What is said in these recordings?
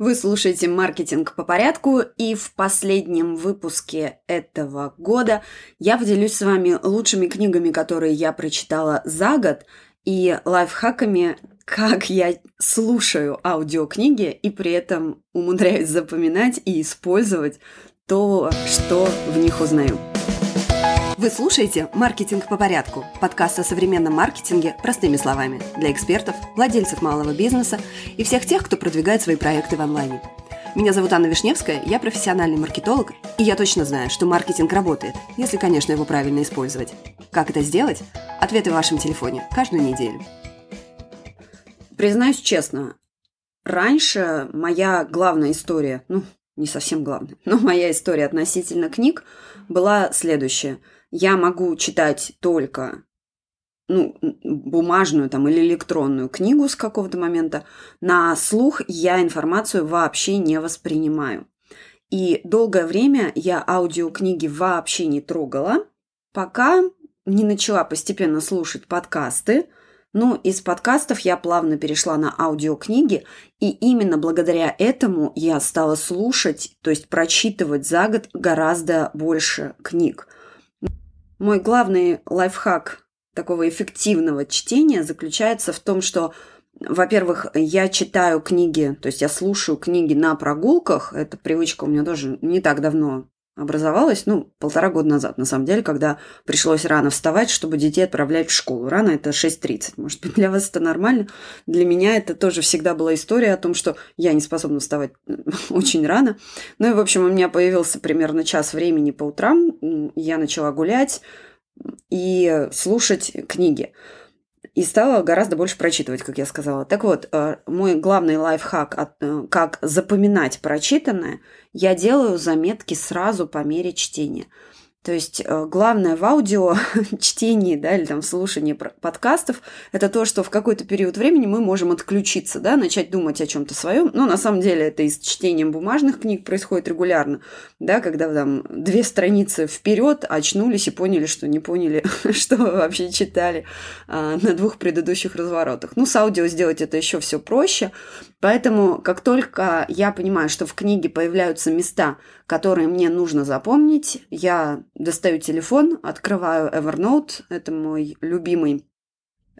Вы слушаете «Маркетинг по порядку», и в последнем выпуске этого года я поделюсь с вами лучшими книгами, которые я прочитала за год, и лайфхаками, как я слушаю аудиокниги и при этом умудряюсь запоминать и использовать то, что в них узнаю. Вы слушаете «Маркетинг по порядку» – подкаст о современном маркетинге простыми словами для экспертов, владельцев малого бизнеса и всех тех, кто продвигает свои проекты в онлайне. Меня зовут Анна Вишневская, я профессиональный маркетолог, и я точно знаю, что маркетинг работает, если, конечно, его правильно использовать. Как это сделать? Ответы в вашем телефоне каждую неделю. Признаюсь честно, раньше моя главная история, ну, не совсем главная, но моя история относительно книг была следующая – я могу читать только ну, бумажную там, или электронную книгу с какого-то момента, на слух я информацию вообще не воспринимаю. И долгое время я аудиокниги вообще не трогала, пока не начала постепенно слушать подкасты. Ну, из подкастов я плавно перешла на аудиокниги, и именно благодаря этому я стала слушать, то есть прочитывать за год гораздо больше книг – мой главный лайфхак такого эффективного чтения заключается в том, что, во-первых, я читаю книги, то есть я слушаю книги на прогулках. Эта привычка у меня тоже не так давно образовалась, ну, полтора года назад, на самом деле, когда пришлось рано вставать, чтобы детей отправлять в школу. Рано это 6.30. Может быть, для вас это нормально. Для меня это тоже всегда была история о том, что я не способна вставать очень рано. Ну и, в общем, у меня появился примерно час времени по утрам. Я начала гулять и слушать книги и стала гораздо больше прочитывать, как я сказала. Так вот, э, мой главный лайфхак, э, как запоминать прочитанное, я делаю заметки сразу по мере чтения. То есть э, главное в аудио чтении, да, или там слушании подкастов, это то, что в какой-то период времени мы можем отключиться, да, начать думать о чем-то своем. Ну, на самом деле, это и с чтением бумажных книг происходит регулярно, да, когда там две страницы вперед очнулись и поняли, что не поняли, что вообще читали а, на двух предыдущих разворотах. Ну, с аудио сделать это еще все проще, Поэтому, как только я понимаю, что в книге появляются места, которые мне нужно запомнить, я достаю телефон, открываю Evernote, это мой любимый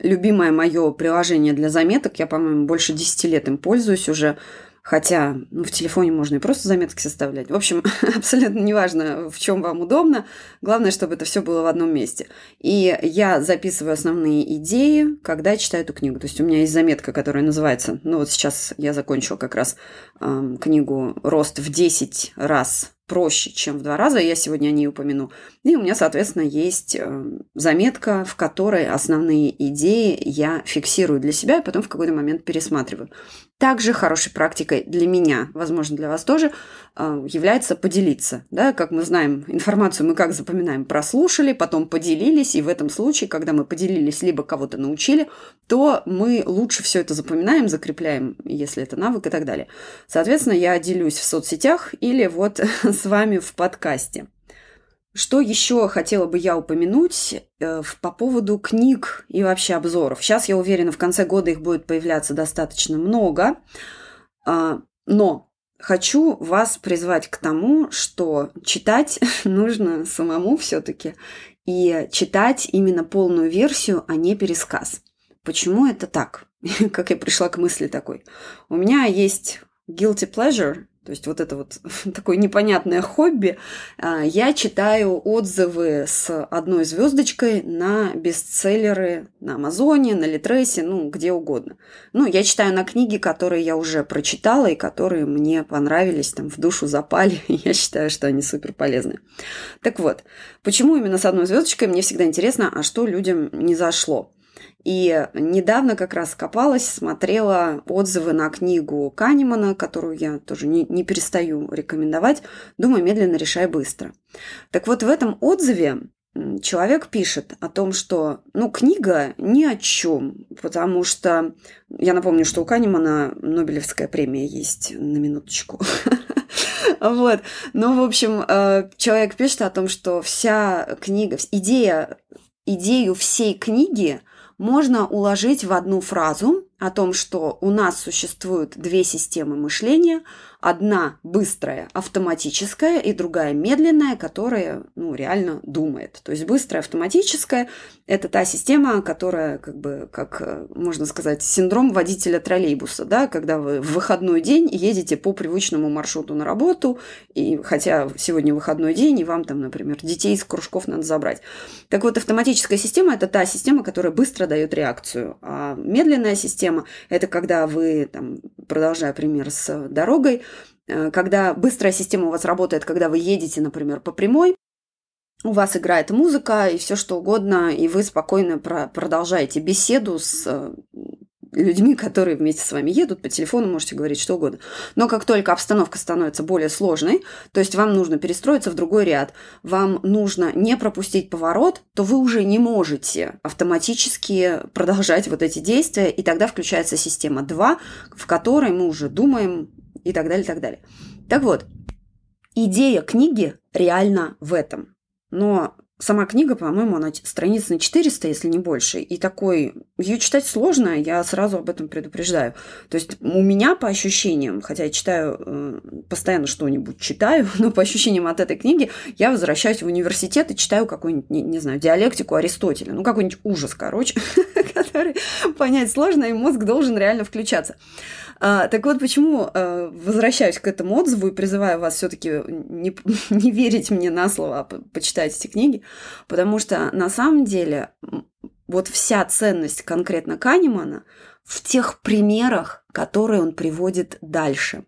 любимое мое приложение для заметок. Я, по-моему, больше 10 лет им пользуюсь уже. Хотя ну, в телефоне можно и просто заметки составлять. В общем, абсолютно неважно, в чем вам удобно. Главное, чтобы это все было в одном месте. И я записываю основные идеи, когда читаю эту книгу. То есть у меня есть заметка, которая называется, ну вот сейчас я закончила как раз э, книгу «Рост в 10 раз проще, чем в два раза, я сегодня о ней упомяну. И у меня, соответственно, есть э, заметка, в которой основные идеи я фиксирую для себя и потом в какой-то момент пересматриваю. Также хорошей практикой для меня, возможно, для вас тоже, является поделиться. Да? Как мы знаем, информацию мы как запоминаем? Прослушали, потом поделились, и в этом случае, когда мы поделились, либо кого-то научили, то мы лучше все это запоминаем, закрепляем, если это навык и так далее. Соответственно, я делюсь в соцсетях или вот с вами в подкасте. Что еще хотела бы я упомянуть э, по поводу книг и вообще обзоров? Сейчас, я уверена, в конце года их будет появляться достаточно много. Э, но хочу вас призвать к тому, что читать нужно самому все-таки. И читать именно полную версию, а не пересказ. Почему это так? как я пришла к мысли такой? У меня есть guilty pleasure, то есть вот это вот такое непонятное хобби. А, я читаю отзывы с одной звездочкой на бестселлеры на Амазоне, на Литресе, ну, где угодно. Ну, я читаю на книги, которые я уже прочитала и которые мне понравились, там, в душу запали. Я считаю, что они супер полезны. Так вот, почему именно с одной звездочкой? Мне всегда интересно, а что людям не зашло. И недавно как раз копалась, смотрела отзывы на книгу Канемана, которую я тоже не, не перестаю рекомендовать. Думаю, медленно решай быстро. Так вот, в этом отзыве человек пишет о том, что ну, книга ни о чем, потому что я напомню, что у Канемана Нобелевская премия есть на минуточку. Вот. Ну, в общем, э, человек пишет о том, что вся книга, идея, идею всей книги можно уложить в одну фразу, о том, что у нас существуют две системы мышления. Одна быстрая, автоматическая, и другая медленная, которая ну, реально думает. То есть быстрая, автоматическая – это та система, которая, как бы, как э, можно сказать, синдром водителя троллейбуса, да, когда вы в выходной день едете по привычному маршруту на работу, и хотя сегодня выходной день, и вам там, например, детей из кружков надо забрать. Так вот, автоматическая система – это та система, которая быстро дает реакцию, а медленная система – это когда вы, там, продолжая пример с дорогой, Э, когда быстрая система у вас работает, когда вы едете, например, по прямой, у вас играет музыка и все что угодно, и вы спокойно про продолжаете беседу с э, людьми, которые вместе с вами едут, по телефону можете говорить что угодно. Но как только обстановка становится более сложной, то есть вам нужно перестроиться в другой ряд, вам нужно не пропустить поворот, то вы уже не можете автоматически продолжать вот эти действия, и тогда включается система 2, в которой мы уже думаем, и так далее, и так далее. Так вот, идея книги реально в этом. Но сама книга, по-моему, она страниц на 400, если не больше. И такой... Ее читать сложно, я сразу об этом предупреждаю. То есть у меня по ощущениям, хотя я читаю, э, постоянно что-нибудь читаю, но по ощущениям от этой книги я возвращаюсь в университет и читаю какую-нибудь, не, не знаю, диалектику Аристотеля. Ну, какой-нибудь ужас, короче, который понять сложно, и мозг должен реально включаться. А, так вот, почему а, возвращаюсь к этому отзыву и призываю вас все-таки не, не верить мне на слово, а почитать эти книги, потому что на самом деле вот вся ценность конкретно Канемана в тех примерах, которые он приводит дальше.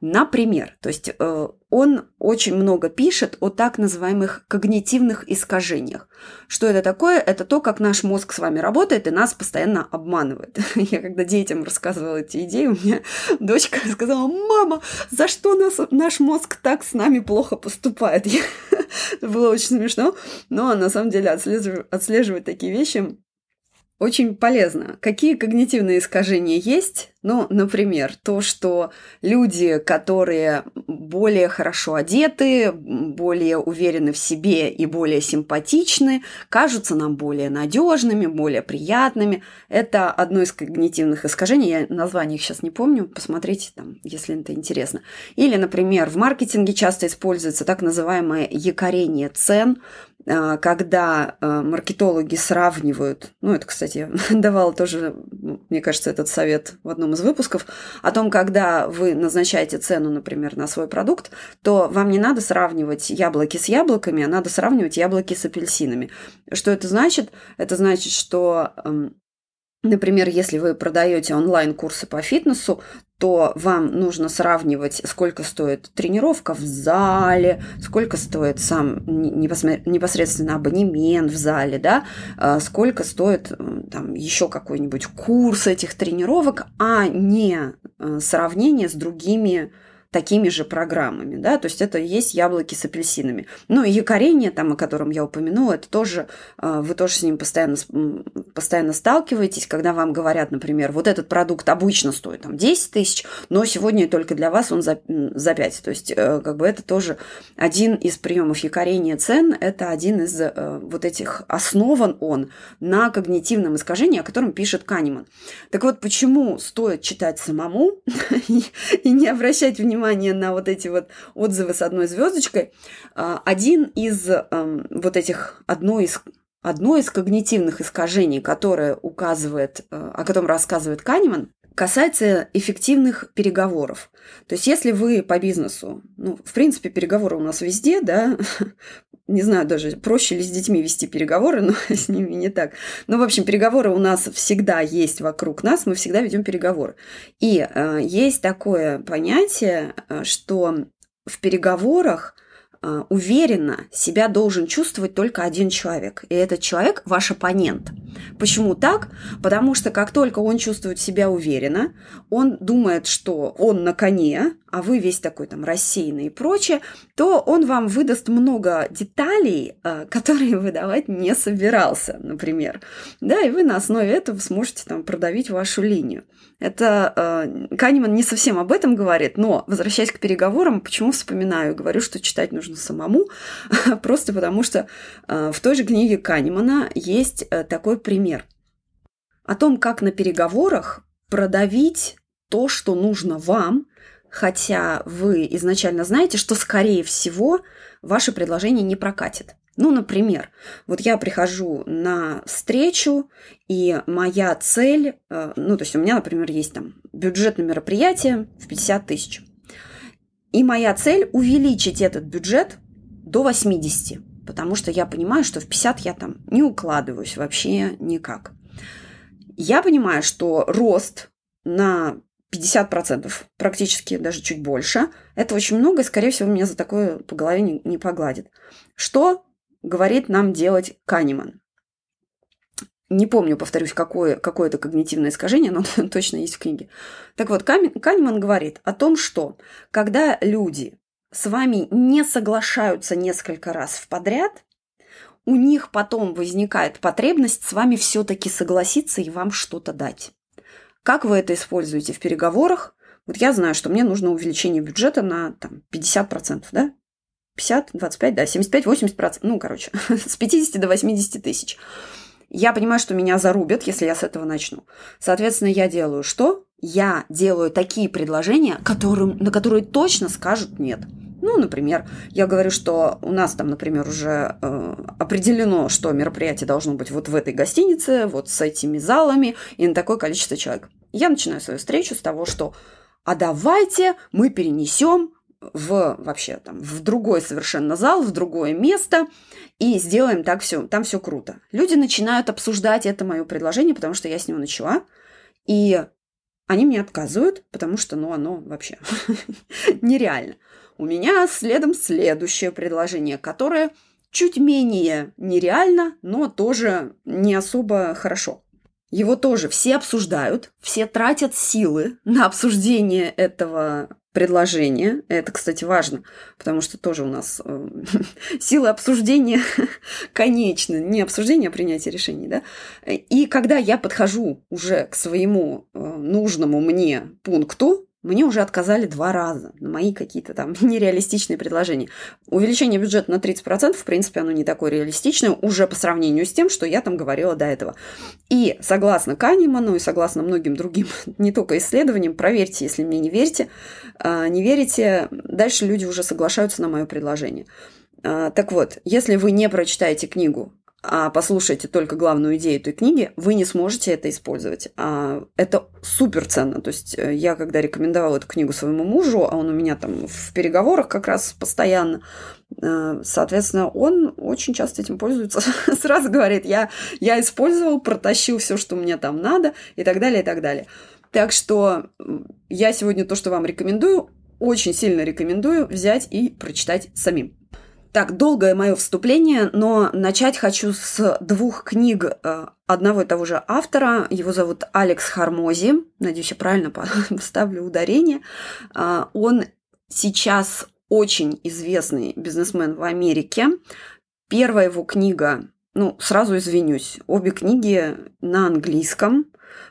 Например, то есть э, он очень много пишет о так называемых когнитивных искажениях. Что это такое? Это то, как наш мозг с вами работает и нас постоянно обманывает. Я когда детям рассказывала эти идеи, у меня дочка сказала, мама, за что нас, наш мозг так с нами плохо поступает? Это было очень смешно, но на самом деле отслеживать, отслеживать такие вещи очень полезно. Какие когнитивные искажения есть? Ну, например, то, что люди, которые более хорошо одеты, более уверены в себе и более симпатичны, кажутся нам более надежными, более приятными. Это одно из когнитивных искажений. Я название их сейчас не помню. Посмотрите там, если это интересно. Или, например, в маркетинге часто используется так называемое якорение цен. А, когда а, маркетологи сравнивают, ну это, кстати, давала тоже, мне кажется, этот совет в одном из выпусков, о том, когда вы назначаете цену, например, на свой продукт, то вам не надо сравнивать яблоки с яблоками, а надо сравнивать яблоки с апельсинами. Что это значит? Это значит, что Например, если вы продаете онлайн-курсы по фитнесу, то вам нужно сравнивать, сколько стоит тренировка в зале, сколько стоит сам непосредственно абонемент в зале, да, а сколько стоит там еще какой-нибудь курс этих тренировок, а не э, сравнение с другими такими же программами, да, то есть это есть яблоки с апельсинами. Ну и якорение, там, о котором я упомянула, это тоже, а, вы тоже с ним постоянно, постоянно сталкиваетесь, когда вам говорят, например, вот этот продукт обычно стоит там 10 тысяч, но сегодня только для вас он за, за 5. То есть э, как бы это тоже один из приемов якорения цен, это один из э, вот этих, основан он на когнитивном искажении, о котором пишет Канеман. Так вот, почему стоит читать самому и не обращать внимания внимание на вот эти вот отзывы с одной звездочкой. А, один из эм, вот этих, одно из Одно из когнитивных искажений, которое указывает, э, о котором рассказывает Канеман, касается эффективных переговоров. То есть, если вы по бизнесу, ну, в принципе, переговоры у нас везде, да, не знаю даже, проще ли с детьми вести переговоры, но с ними не так. Но, в общем, переговоры у нас всегда есть вокруг нас, мы всегда ведем переговоры. И э, есть такое понятие, э, что в переговорах уверенно себя должен чувствовать только один человек. И этот человек – ваш оппонент. Почему так? Потому что как только он чувствует себя уверенно, он думает, что он на коне, а вы весь такой там рассеянный и прочее, то он вам выдаст много деталей, а, которые выдавать не собирался, например. Да, и вы на основе этого сможете там продавить вашу линию. Это э, Канеман не совсем об этом говорит, но, возвращаясь к переговорам, почему вспоминаю, говорю, что читать нужно самому, просто потому что э, в той же книге Канемана есть э, такой пример о том, как на переговорах продавить то, что нужно вам, хотя вы изначально знаете, что, скорее всего, ваше предложение не прокатит. Ну, например, вот я прихожу на встречу, и моя цель, э, ну, то есть у меня, например, есть там бюджет на мероприятие в 50 тысяч. И моя цель увеличить этот бюджет до 80, потому что я понимаю, что в 50 я там не укладываюсь вообще никак. Я понимаю, что рост на 50%, практически даже чуть больше, это очень много, и, скорее всего, меня за такое по голове не, не погладит. Что говорит нам делать Канеман? Не помню, повторюсь, какое, какое это когнитивное искажение, но точно есть в книге. Так вот, Канеман говорит о том, что когда люди с вами не соглашаются несколько раз в подряд, у них потом возникает потребность с вами все-таки согласиться и вам что-то дать. Как вы это используете в переговорах? Вот я знаю, что мне нужно увеличение бюджета на там, 50%, да? 50, 25, да, 75, 80%, ну, короче, с 50 до 80 тысяч. Я понимаю, что меня зарубят, если я с этого начну. Соответственно, я делаю что? Я делаю такие предложения, которым, на которые точно скажут нет. Ну, например, я говорю, что у нас там, например, уже э, определено, что мероприятие должно быть вот в этой гостинице, вот с этими залами и на такое количество человек. Я начинаю свою встречу с того, что а давайте мы перенесем в вообще там в другой совершенно зал, в другое место и сделаем так все, там все круто. Люди начинают обсуждать это мое предложение, потому что я с него начала, и они мне отказывают, потому что, ну, оно вообще нереально. У меня следом следующее предложение, которое чуть менее нереально, но тоже не особо хорошо. Его тоже все обсуждают, все тратят силы на обсуждение этого предложения. Это, кстати, важно, потому что тоже у нас э, силы обсуждения конечны. Не обсуждение, а принятие решений. Да? И когда я подхожу уже к своему э, нужному мне пункту, мне уже отказали два раза на мои какие-то там нереалистичные предложения. Увеличение бюджета на 30%, в принципе, оно не такое реалистичное уже по сравнению с тем, что я там говорила до этого. И согласно Канеману и согласно многим другим, не только исследованиям, проверьте, если мне не верите, а, не верите, дальше люди уже соглашаются на мое предложение. А, так вот, если вы не прочитаете книгу а послушаете только главную идею этой книги, вы не сможете это использовать. А это супер ценно. То есть э, я, когда рекомендовала эту книгу своему мужу, а он у меня там в переговорах как раз постоянно, э, соответственно, он очень часто этим пользуется. Сразу говорит, я, я использовал, протащил все, что мне там надо, и так далее, и так далее. Так что я сегодня то, что вам рекомендую, очень сильно рекомендую взять и прочитать самим. Так, долгое мое вступление, но начать хочу с двух книг э, одного и того же автора. Его зовут Алекс Хармози. Надеюсь, я правильно поставлю ударение. А, он сейчас очень известный бизнесмен в Америке. Первая его книга, ну, сразу извинюсь, обе книги на английском.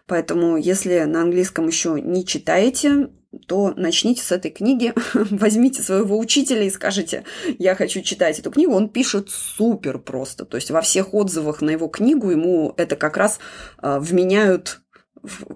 Поэтому, если на английском еще не читаете, то начните с этой книги, возьмите своего учителя и скажите, я хочу читать эту книгу. Он пишет супер просто. То есть во всех отзывах на его книгу ему это как раз э, вменяют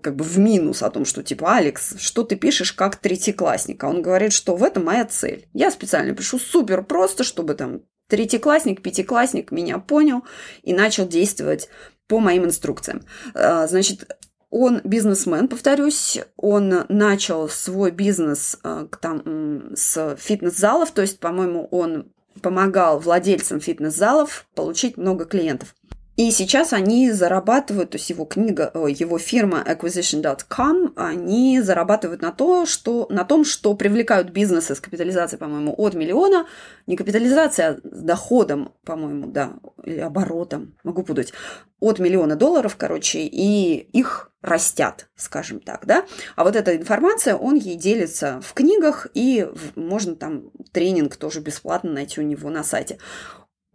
как бы в минус о том, что типа, Алекс, что ты пишешь как третьеклассник? А он говорит, что в этом моя цель. Я специально пишу супер просто, чтобы там третьеклассник, пятиклассник меня понял и начал действовать по моим инструкциям. А, значит, он бизнесмен, повторюсь, он начал свой бизнес э, там, с фитнес-залов, то есть, по-моему, он помогал владельцам фитнес-залов получить много клиентов. И сейчас они зарабатывают, то есть его книга, его фирма acquisition.com, они зарабатывают на, то, что, на том, что привлекают бизнесы с капитализацией, по-моему, от миллиона, не капитализация, а с доходом, по-моему, да, или оборотом, могу путать, от миллиона долларов, короче, и их растят, скажем так, да. А вот эта информация, он ей делится в книгах, и можно там тренинг тоже бесплатно найти у него на сайте.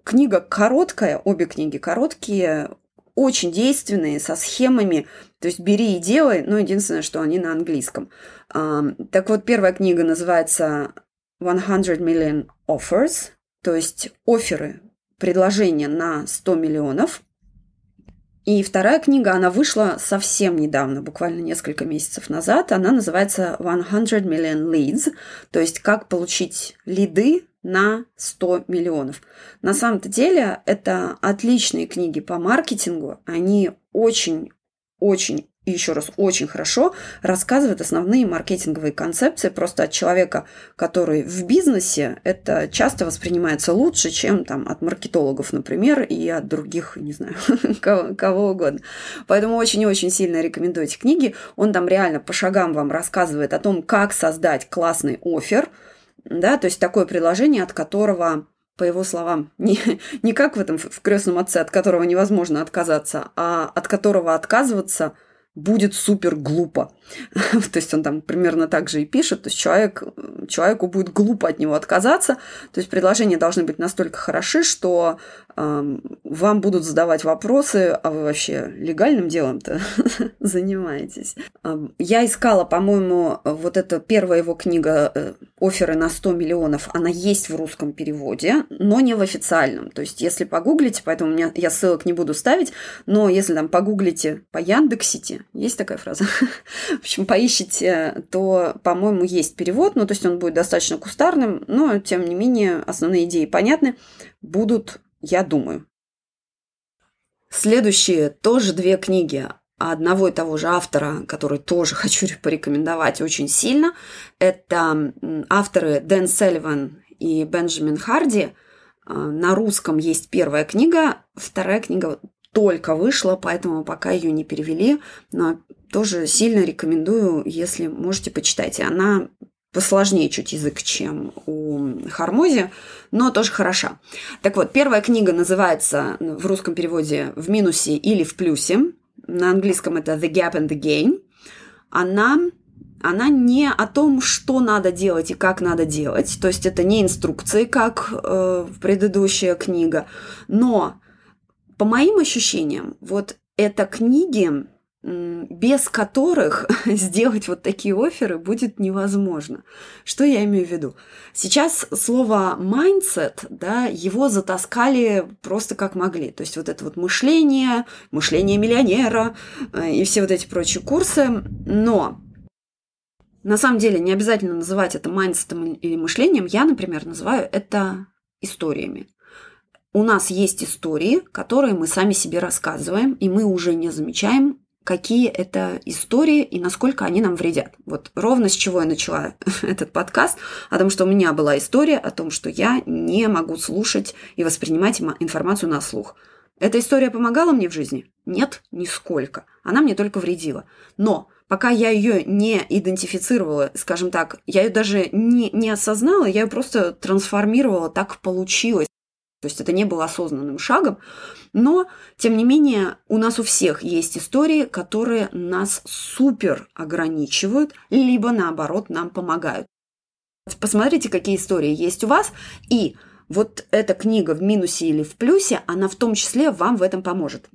Книга короткая, обе книги короткие, очень действенные, со схемами. То есть бери и делай, но единственное, что они на английском. Так вот, первая книга называется 100 Million Offers, то есть оферы, предложения на 100 миллионов. И вторая книга, она вышла совсем недавно, буквально несколько месяцев назад. Она называется 100 Million Leads, то есть как получить лиды на 100 миллионов. На самом-то деле это отличные книги по маркетингу. Они очень очень и еще раз очень хорошо рассказывает основные маркетинговые концепции просто от человека, который в бизнесе, это часто воспринимается лучше, чем там от маркетологов, например, и от других, не знаю, кого, кого угодно. Поэтому очень-очень сильно рекомендую эти книги. Он там реально по шагам вам рассказывает о том, как создать классный офер, да, то есть такое предложение, от которого по его словам, не, не как в этом в крестном отце, от которого невозможно отказаться, а от которого отказываться – будет супер глупо. то есть он там примерно так же и пишет. То есть человек, человеку будет глупо от него отказаться. То есть предложения должны быть настолько хороши, что э, вам будут задавать вопросы, а вы вообще легальным делом-то занимаетесь. Я искала, по-моему, вот эта первая его книга э, «Оферы на 100 миллионов», она есть в русском переводе, но не в официальном. То есть если погуглите, поэтому я ссылок не буду ставить, но если там погуглите по Яндексите, есть такая фраза? в общем, поищите, то, по-моему, есть перевод, ну, то есть он будет достаточно кустарным, но, тем не менее, основные идеи понятны, будут, я думаю. Следующие тоже две книги одного и того же автора, который тоже хочу порекомендовать очень сильно. Это авторы Дэн Селливан и Бенджамин Харди. На русском есть первая книга, вторая книга только вышла, поэтому пока ее не перевели, но тоже сильно рекомендую, если можете, почитайте. Она посложнее чуть язык, чем у Хармози, но тоже хороша. Так вот, первая книга называется в русском переводе «В минусе или в плюсе». На английском это «The Gap and the Gain». Она она не о том, что надо делать и как надо делать, то есть это не инструкции, как э, предыдущая книга, но по моим ощущениям, вот это книги, без которых сделать вот такие оферы будет невозможно. Что я имею в виду? Сейчас слово mindset, да, его затаскали просто как могли. То есть вот это вот мышление, мышление миллионера э, и все вот эти прочие курсы. Но на самом деле не обязательно называть это майндсетом или мышлением. Я, например, называю это историями у нас есть истории, которые мы сами себе рассказываем, и мы уже не замечаем, какие это истории и насколько они нам вредят. Вот ровно с чего я начала этот подкаст, о том, что у меня была история о том, что я не могу слушать и воспринимать информацию на слух. Эта история помогала мне в жизни? Нет, нисколько. Она мне только вредила. Но пока я ее не идентифицировала, скажем так, я ее даже не, не осознала, я ее просто трансформировала, так получилось. То есть это не было осознанным шагом, но, тем не менее, у нас у всех есть истории, которые нас супер ограничивают, либо наоборот нам помогают. Посмотрите, какие истории есть у вас, и вот эта книга в минусе или в плюсе, она в том числе вам в этом поможет.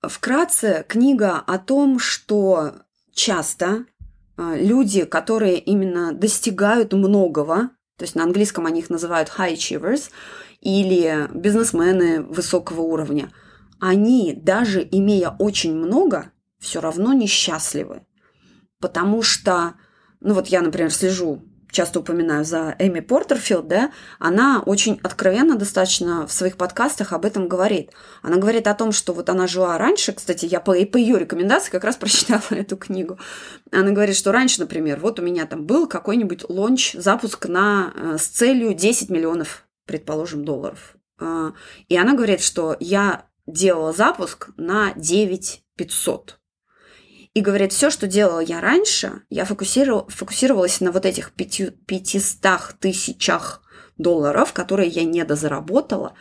Вкратце, книга о том, что часто а, люди, которые именно достигают многого, то есть на английском они их называют high achievers, или бизнесмены высокого уровня, они, даже имея очень много, все равно несчастливы. Потому что, ну вот я, например, слежу часто упоминаю за Эми Портерфилд, да, она очень откровенно достаточно в своих подкастах об этом говорит. Она говорит о том, что вот она жила раньше, кстати, я по, по ее рекомендации как раз прочитала эту книгу. Она говорит, что раньше, например, вот у меня там был какой-нибудь лонч, запуск на, э, с целью 10 миллионов, предположим, долларов. Э, и она говорит, что я делала запуск на 9 500. И говорит, все, что делала я раньше, я фокусировал, фокусировалась на вот этих 500 тысячах долларов, которые я не дозаработала.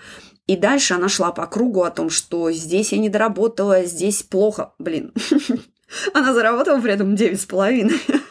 И дальше она шла по кругу о том, что здесь я не доработала, здесь плохо. Блин, она заработала при этом 9,5.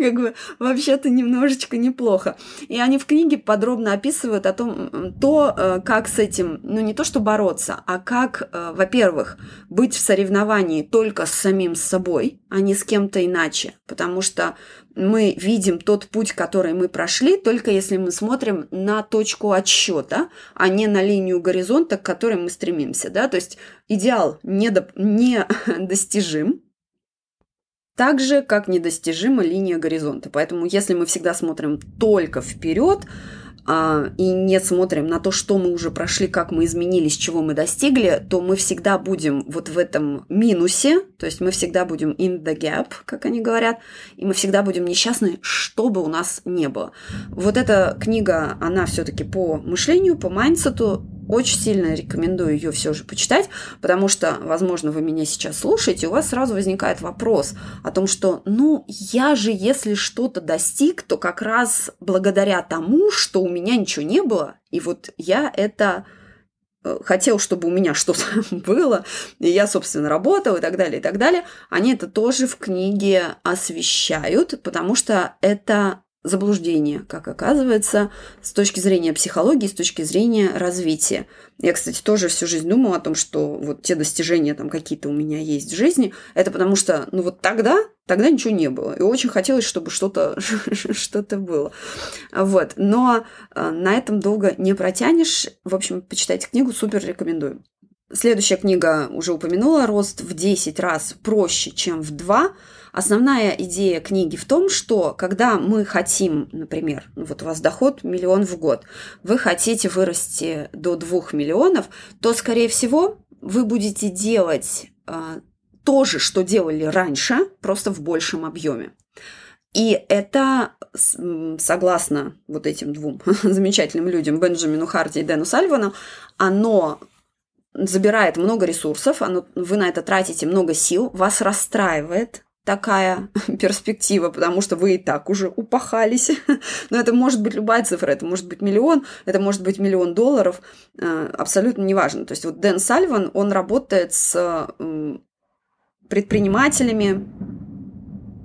Как бы вообще-то немножечко неплохо. И они в книге подробно описывают о том, то, э, как с этим, ну не то что бороться, а как, э, во-первых, быть в соревновании только с самим собой, а не с кем-то иначе. Потому что мы видим тот путь, который мы прошли, только если мы смотрим на точку отсчета, а не на линию горизонта, к которой мы стремимся. Да? То есть идеал недостижим, так же, как недостижима линия горизонта. Поэтому если мы всегда смотрим только вперед, а, и не смотрим на то, что мы уже прошли, как мы изменились, чего мы достигли, то мы всегда будем вот в этом минусе, то есть мы всегда будем in the gap, как они говорят, и мы всегда будем несчастны, что бы у нас не было. Вот эта книга, она все-таки по мышлению, по майндсету, очень сильно рекомендую ее все же почитать, потому что, возможно, вы меня сейчас слушаете, у вас сразу возникает вопрос о том, что, ну, я же, если что-то достиг, то как раз благодаря тому, что у меня ничего не было, и вот я это э, хотел, чтобы у меня что-то было, и я, собственно, работал и так далее, и так далее, они это тоже в книге освещают, потому что это заблуждение, как оказывается, с точки зрения психологии, с точки зрения развития. Я, кстати, тоже всю жизнь думала о том, что вот те достижения там какие-то у меня есть в жизни, это потому что, ну вот тогда, тогда ничего не было. И очень хотелось, чтобы что-то что было. Вот. Но э, на этом долго не протянешь. В общем, почитайте книгу, супер рекомендую. Следующая книга уже упомянула, рост в 10 раз проще, чем в 2. Основная идея книги в том, что когда мы хотим, например, ну вот у вас доход миллион в год, вы хотите вырасти до двух миллионов, то, скорее всего, вы будете делать э, то же, что делали раньше, просто в большем объеме. И это, согласно вот этим двум замечательным людям, Бенджамину Харди и Дэну Сальвану, оно забирает много ресурсов, оно, вы на это тратите много сил, вас расстраивает, такая перспектива, потому что вы и так уже упахались. Но это может быть любая цифра, это может быть миллион, это может быть миллион долларов, э, абсолютно неважно. То есть вот Дэн Сальван, он работает с предпринимателями,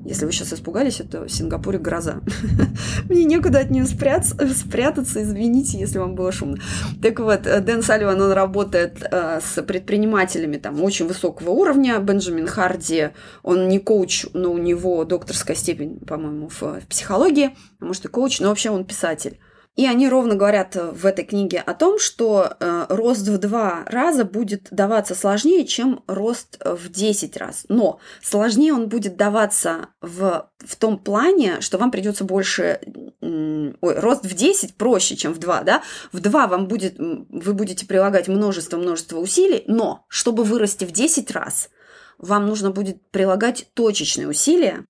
если вы сейчас испугались, это в Сингапуре гроза. Мне некуда от нее спрятаться, спрятаться, извините, если вам было шумно. Так вот, э, Дэн Салливан, он работает э, с предпринимателями там очень высокого уровня. Бенджамин Харди, он не коуч, но у него докторская степень, по-моему, в, в психологии, а может и коуч, но вообще он писатель. И они ровно говорят э, в этой книге о том, что э, рост в два раза будет даваться сложнее, чем рост в 10 раз. Но сложнее он будет даваться в, в том плане, что вам придется больше... Ой, рост в 10 проще, чем в 2, да? В 2 вам будет, вы будете прилагать множество-множество усилий, но чтобы вырасти в 10 раз, вам нужно будет прилагать точечные усилия,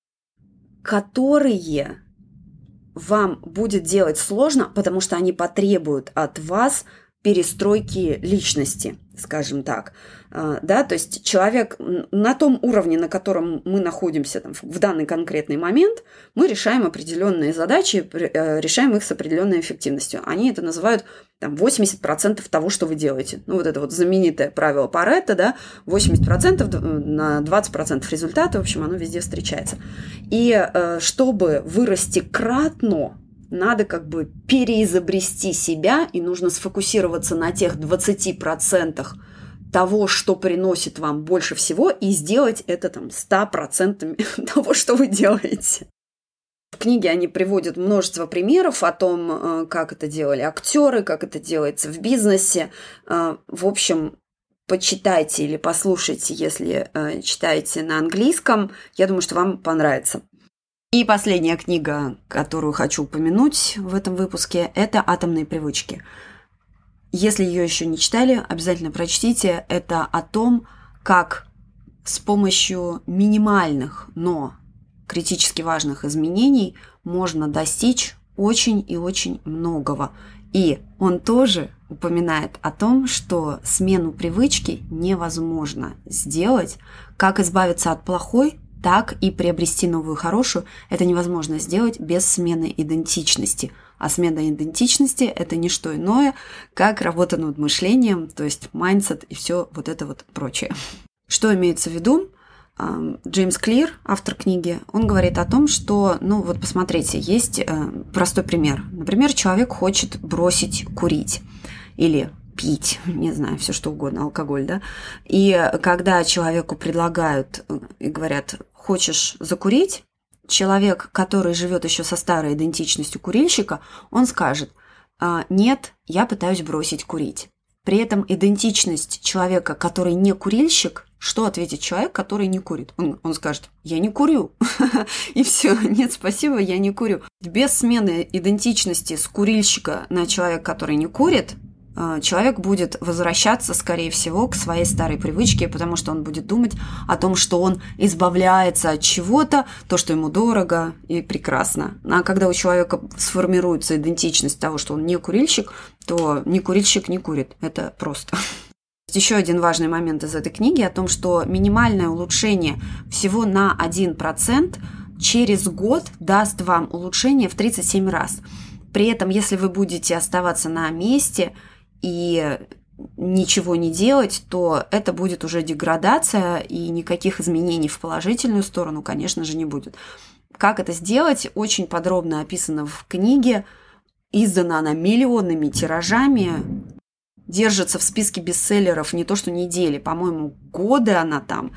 которые вам будет делать сложно, потому что они потребуют от вас перестройки личности, скажем так. А, да, то есть человек на том уровне, на котором мы находимся там, в данный конкретный момент, мы решаем определенные задачи, э, решаем их с определенной эффективностью. Они это называют там, 80% того, что вы делаете. Ну, вот это вот знаменитое правило Паретта, да, 80% на 20% результата, в общем, оно везде встречается. И э, чтобы вырасти кратно, надо как бы переизобрести себя, и нужно сфокусироваться на тех 20% того, что приносит вам больше всего, и сделать это там 100% того, что вы делаете. В книге они приводят множество примеров о том, э, как это делали актеры, как это делается в бизнесе. Э, в общем, почитайте или послушайте, если э, читаете на английском. Я думаю, что вам понравится. И последняя книга, которую хочу упомянуть в этом выпуске, это «Атомные привычки». Если ее еще не читали, обязательно прочтите. Это о том, как с помощью минимальных, но критически важных изменений можно достичь очень и очень многого. И он тоже упоминает о том, что смену привычки невозможно сделать, как избавиться от плохой, так и приобрести новую хорошую это невозможно сделать без смены идентичности. А смена идентичности – это не что иное, как работа над мышлением, то есть mindset и все вот это вот прочее. Что имеется в виду? Джеймс Клир, автор книги, он говорит о том, что, ну вот посмотрите, есть э, простой пример. Например, человек хочет бросить курить или пить, не знаю, все что угодно, алкоголь, да. И когда человеку предлагают э, и говорят, хочешь закурить, человек, который живет еще со старой идентичностью курильщика, он скажет, «А, нет, я пытаюсь бросить курить. При этом идентичность человека, который не курильщик, что ответит человек, который не курит? Он, он скажет, я не курю. И все, нет, спасибо, я не курю. Без смены идентичности с курильщика на человека, который не курит, человек будет возвращаться, скорее всего, к своей старой привычке, потому что он будет думать о том, что он избавляется от чего-то, то, что ему дорого и прекрасно. А когда у человека сформируется идентичность того, что он не курильщик, то не курильщик не курит. Это просто. Еще один важный момент из этой книги о том, что минимальное улучшение всего на 1% через год даст вам улучшение в 37 раз. При этом, если вы будете оставаться на месте и ничего не делать, то это будет уже деградация, и никаких изменений в положительную сторону, конечно же, не будет. Как это сделать, очень подробно описано в книге. Издана она миллионными тиражами, держится в списке бестселлеров не то что недели, по-моему, годы она там.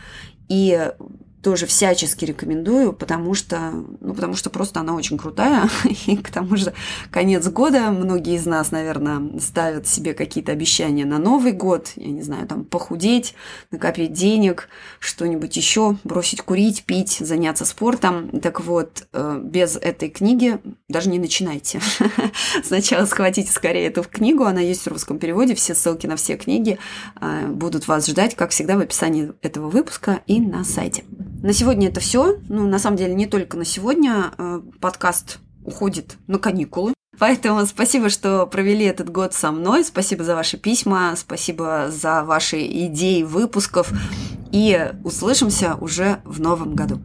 И тоже всячески рекомендую, потому что, ну, потому что просто она очень крутая. И к тому же конец года многие из нас, наверное, ставят себе какие-то обещания на Новый год. Я не знаю, там похудеть, накопить денег, что-нибудь еще, бросить курить, пить, заняться спортом. Так вот, э, без этой книги даже не начинайте. Сначала схватите скорее эту книгу, она есть в русском переводе, все ссылки на все книги э, будут вас ждать, как всегда, в описании этого выпуска и на сайте. На сегодня это все. Ну, на самом деле, не только на сегодня. Э, подкаст уходит на каникулы. Поэтому спасибо, что провели этот год со мной. Спасибо за ваши письма, спасибо за ваши идеи выпусков. И услышимся уже в новом году.